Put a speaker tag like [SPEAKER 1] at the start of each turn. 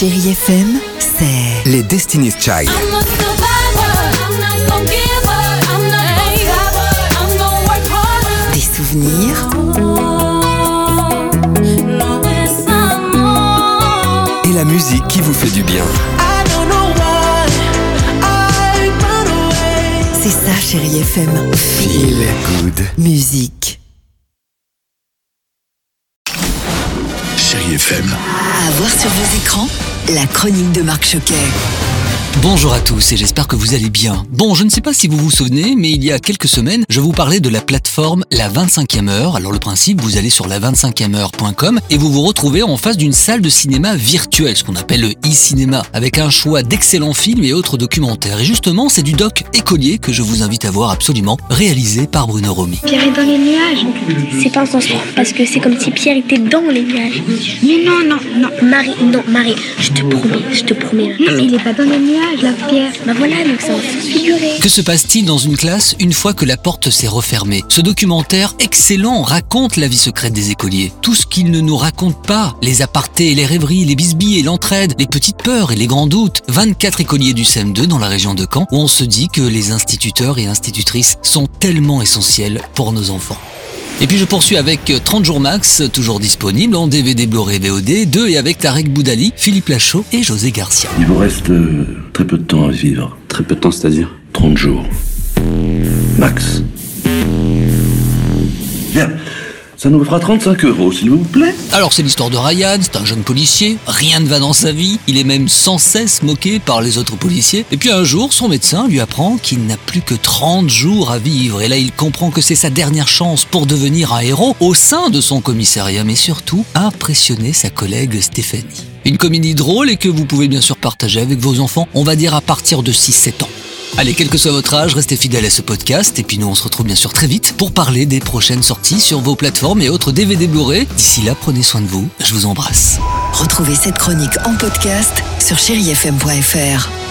[SPEAKER 1] Chérie FM, c'est
[SPEAKER 2] Les Destiny's Child.
[SPEAKER 1] Des souvenirs
[SPEAKER 2] Et la musique qui vous fait du bien.
[SPEAKER 1] C'est ça, Chérie FM.
[SPEAKER 2] Feel good.
[SPEAKER 1] Musique.
[SPEAKER 3] Chérie FM.
[SPEAKER 1] À voir sur vos écrans, la chronique de Marc Choquet.
[SPEAKER 4] Bonjour à tous et j'espère que vous allez bien. Bon, je ne sais pas si vous vous souvenez, mais il y a quelques semaines, je vous parlais de la plateforme La 25e heure. Alors le principe, vous allez sur la25e heure.com et vous vous retrouvez en face d'une salle de cinéma virtuelle, ce qu'on appelle le e-cinéma, avec un choix d'excellents films et autres documentaires. Et justement, c'est du doc écolier que je vous invite à voir absolument, réalisé par Bruno Romy.
[SPEAKER 5] Pierre est dans les nuages. C'est pas un sens propre parce que c'est comme si Pierre était dans les nuages. Mais non, non, non. Marie, non, Marie, je te promets, je te promets. Non, mais il est pas dans les nuages, figuré.
[SPEAKER 4] Que se passe-t-il dans une classe une fois que la porte s'est refermée? Ce documentaire excellent raconte la vie secrète des écoliers. Tout ce qu'ils ne nous racontent pas, les apartés, les rêveries, les bisbilles et l'entraide, les petites peurs et les grands doutes. 24 écoliers du CM2 dans la région de Caen où on se dit que les instituteurs et institutrices sont tellement essentiels pour nos enfants. Et puis je poursuis avec 30 jours max, toujours disponible en DVD, Blu-ray, VOD, 2 et avec Tarek Boudali, Philippe Lachaud et José Garcia.
[SPEAKER 6] Il vous reste euh, très peu de temps à vivre.
[SPEAKER 3] Très peu de temps, c'est-à-dire?
[SPEAKER 6] 30 jours. Max. Ça nous fera 35 euros, s'il vous plaît.
[SPEAKER 4] Alors c'est l'histoire de Ryan, c'est un jeune policier, rien ne va dans sa vie, il est même sans cesse moqué par les autres policiers. Et puis un jour, son médecin lui apprend qu'il n'a plus que 30 jours à vivre. Et là, il comprend que c'est sa dernière chance pour devenir un héros au sein de son commissariat, mais surtout impressionner sa collègue Stéphanie. Une comédie drôle et que vous pouvez bien sûr partager avec vos enfants, on va dire à partir de 6-7 ans. Allez, quel que soit votre âge, restez fidèles à ce podcast et puis nous on se retrouve bien sûr très vite pour parler des prochaines sorties sur vos plateformes et autres DVD Blu-ray. D'ici là, prenez soin de vous, je vous embrasse.
[SPEAKER 1] Retrouvez cette chronique en podcast sur chérifm.fr.